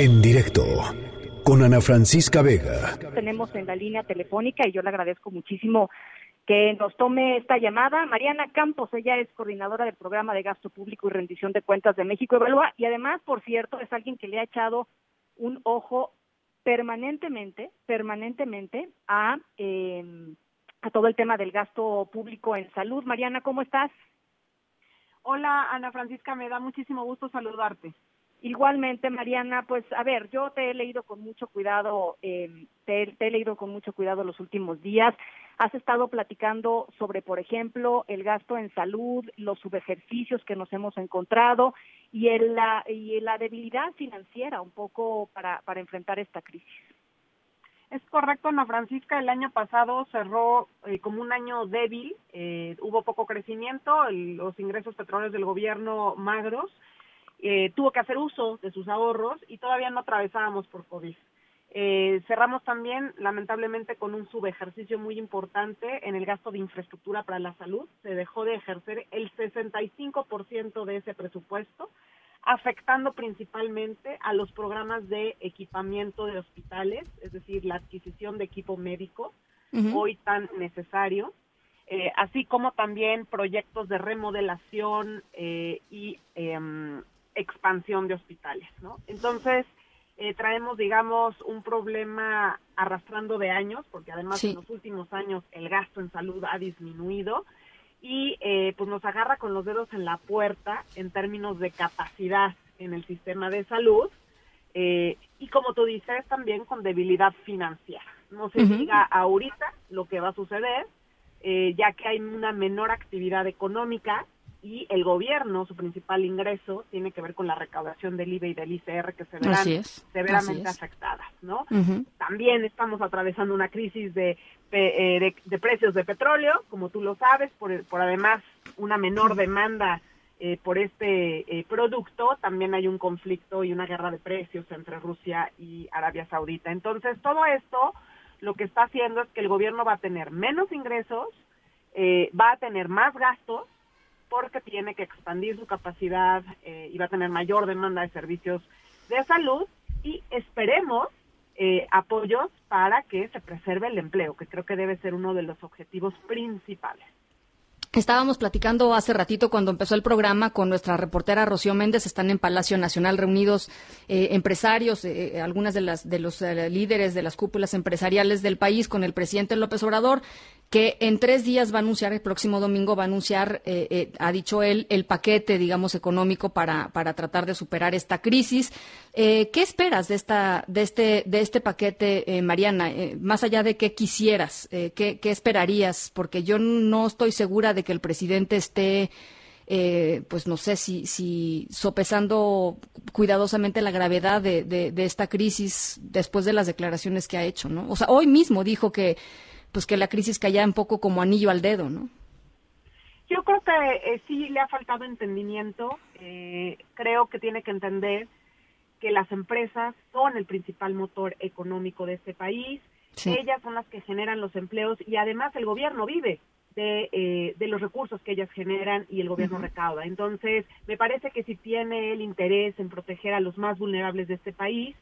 En directo con Ana Francisca Vega. Tenemos en la línea telefónica y yo le agradezco muchísimo que nos tome esta llamada. Mariana Campos, ella es coordinadora del programa de gasto público y rendición de cuentas de México Evalúa y además, por cierto, es alguien que le ha echado un ojo permanentemente, permanentemente a, eh, a todo el tema del gasto público en salud. Mariana, ¿cómo estás? Hola, Ana Francisca, me da muchísimo gusto saludarte. Igualmente, Mariana, pues a ver, yo te he leído con mucho cuidado, eh, te, he leído con mucho cuidado los últimos días. Has estado platicando sobre, por ejemplo, el gasto en salud, los subejercicios que nos hemos encontrado y, el, la, y la debilidad financiera un poco para, para enfrentar esta crisis. Es correcto, Ana Francisca, el año pasado cerró eh, como un año débil, eh, hubo poco crecimiento, los ingresos petroleros del gobierno magros, eh, tuvo que hacer uso de sus ahorros y todavía no atravesábamos por COVID. Eh, cerramos también, lamentablemente, con un subejercicio muy importante en el gasto de infraestructura para la salud. Se dejó de ejercer el 65% de ese presupuesto, afectando principalmente a los programas de equipamiento de hospitales, es decir, la adquisición de equipo médico, hoy tan necesario. Eh, así como también proyectos de remodelación eh, y em, expansión de hospitales, ¿no? Entonces, eh, traemos, digamos, un problema arrastrando de años, porque además en los últimos años el gasto en salud ha disminuido y eh, pues nos agarra con los dedos en la puerta en términos de capacidad en el sistema de salud eh, y como tú dices también con debilidad financiera. No se diga ahorita lo que va a suceder, ya que hay una menor actividad económica y el gobierno, su principal ingreso, tiene que ver con la recaudación del IVA y del ICR que se verán severamente afectadas, ¿no? También estamos atravesando una crisis de, eh, de, precios de petróleo, como tú lo sabes, por, por además una menor demanda eh, por este eh, producto, también hay un conflicto y una guerra de precios entre Rusia y Arabia Saudita. Entonces, todo esto lo que está haciendo es que el gobierno va a tener menos ingresos, va a tener más gastos, porque tiene que expandir su capacidad eh, y va a tener mayor demanda de servicios de salud y esperemos eh, apoyos para que se preserve el empleo, que creo que debe ser uno de los objetivos principales. Estábamos platicando hace ratito cuando empezó el programa con nuestra reportera Rocío Méndez. Están en Palacio Nacional reunidos eh, empresarios, eh, algunas de las de los líderes de las cúpulas empresariales del país con el presidente López Obrador que en tres días va a anunciar, el próximo domingo va a anunciar, eh, eh, ha dicho él, el paquete, digamos, económico para, para tratar de superar esta crisis. Eh, ¿Qué esperas de, esta, de, este, de este paquete, Mariana? más allá de qué quisieras, ¿qué, ¿qué, esperarías? Porque yo no estoy segura de que el presidente esté... pues no sé si, si sopesando cuidadosamente la gravedad de, de, de, esta crisis después de las declaraciones que ha hecho, ¿no? O sea, hoy mismo dijo que pues que la crisis caía un poco como anillo al dedo, ¿no? Yo creo que eh, sí le ha faltado entendimiento. Eh, creo que tiene que entender que las empresas son el principal motor económico de este país. Ellas son las que generan los empleos y además el gobierno vive de, eh, de los recursos que ellas generan y el gobierno recauda. Entonces, me parece que si tiene el interés en proteger a los más vulnerables de este país,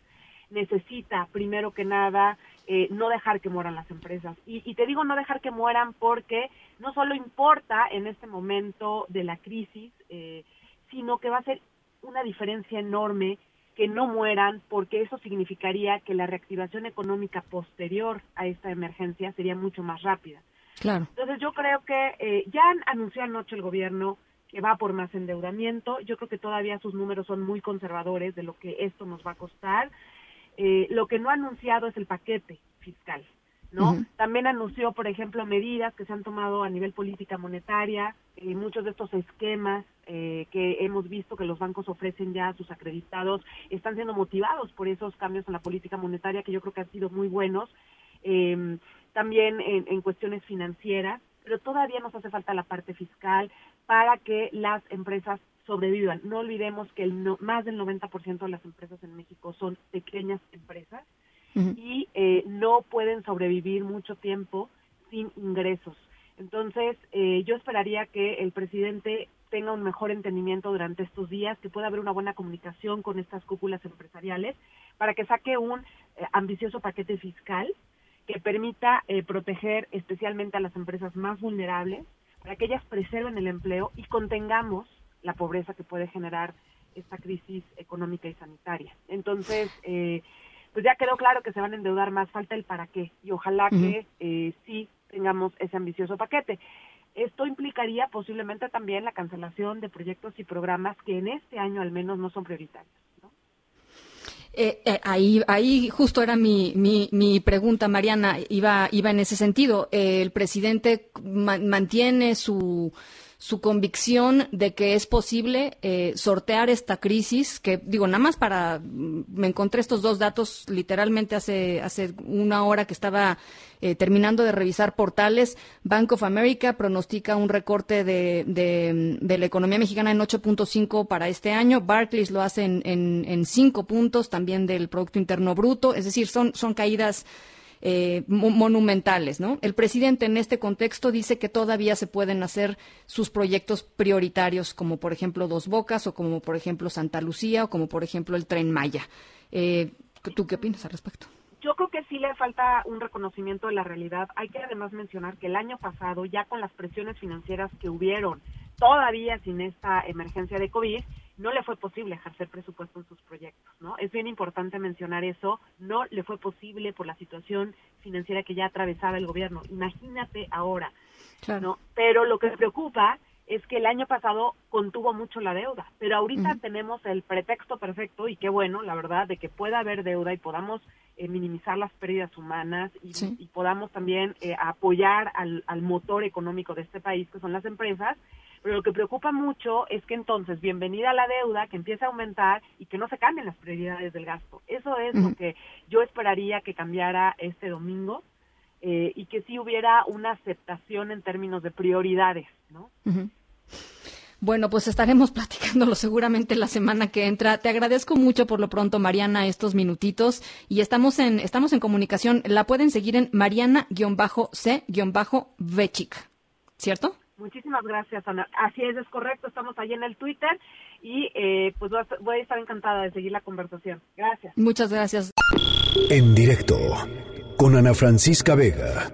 necesita, primero que nada, eh, no dejar que mueran las empresas. Y, te digo no dejar que mueran porque no solo importa en este momento de la crisis, eh, sino que va a ser una diferencia enorme que no mueran porque eso significaría que la reactivación económica posterior a esta emergencia sería mucho más rápida. Claro. Entonces yo creo que eh, ya anunció anoche el gobierno que va por más endeudamiento. Yo creo que todavía sus números son muy conservadores de lo que esto nos va a costar. Eh, lo que no ha anunciado es el paquete fiscal, ¿no? También anunció, por ejemplo, medidas que se han tomado a nivel política monetaria, muchos de estos esquemas eh, que hemos visto que los bancos ofrecen ya a sus acreditados están siendo motivados por esos cambios en la política monetaria que yo creo que han sido muy buenos. Eh, también en, en cuestiones financieras, pero todavía nos hace falta la parte fiscal para que las empresas sobrevivan. No olvidemos que el más del 90% de las empresas en México son pequeñas empresas y eh, no pueden sobrevivir mucho tiempo sin ingresos. Entonces, eh, yo esperaría que el presidente tenga un mejor entendimiento durante estos días, que pueda haber una buena comunicación con estas cúpulas empresariales, para que saque un eh, ambicioso paquete fiscal que permita eh, proteger especialmente a las empresas más vulnerables, para que ellas preserven el empleo y contengamos la pobreza que puede generar esta crisis económica y sanitaria. Entonces, eh, pues ya quedó claro que se van a endeudar más, falta el para qué y ojalá que eh, sí tengamos ese ambicioso paquete. Esto implicaría posiblemente también la cancelación de proyectos y programas que en este año al menos no son prioritarios. Eh, eh, ahí, ahí justo era mi, mi, mi, pregunta, Mariana, iba, iba en ese sentido. el presidente mantiene su, su convicción de que es posible eh, sortear esta crisis, que digo, nada más para, mm, me encontré estos dos datos literalmente hace, hace una hora que estaba eh, terminando de revisar portales. Bank of America pronostica un recorte de, de, la economía mexicana en 8.5 para este año. Barclays lo hace en, en, en 5 puntos, también del Producto Interno Bruto. Es decir, son, son caídas eh, monumentales, ¿no? El presidente en este contexto dice que todavía se pueden hacer sus proyectos prioritarios, como por ejemplo Dos Bocas, o como por ejemplo Santa Lucía, o como por ejemplo el Tren Maya. Eh, ¿Tú qué opinas al respecto? Yo creo que sí le falta un reconocimiento de la realidad. Hay que además mencionar que el año pasado, ya con las presiones financieras que hubieron, todavía sin esta emergencia de COVID, no le fue posible ejercer presupuesto en sus proyectos, ¿no? Es bien importante mencionar eso, no le fue posible por la situación financiera que ya atravesaba el gobierno. Imagínate ahora, ¿no? Pero lo que preocupa es que el año pasado contuvo mucho la deuda, pero ahorita tenemos el pretexto perfecto y qué bueno, la verdad, de que pueda haber deuda y podamos eh, minimizar las pérdidas humanas y, podamos también eh, apoyar al, al motor económico de este país, que son las empresas, pero lo que preocupa mucho es que entonces, bienvenida a la deuda, que empiece a aumentar y que no se cambien las prioridades del gasto. Eso es lo que yo esperaría que cambiara este domingo eh, y que sí hubiera una aceptación en términos de prioridades, ¿no? Bueno, pues estaremos platicándolo seguramente la semana que entra. Te agradezco mucho por lo pronto, Mariana, estos minutitos y estamos en estamos en comunicación. La pueden seguir en Mariana-C-Vechik, ¿cierto? Muchísimas gracias, Ana. Así es, es correcto. Estamos ahí en el Twitter y eh, pues voy a estar encantada de seguir la conversación. Gracias. Muchas gracias. En directo con Ana Francisca Vega.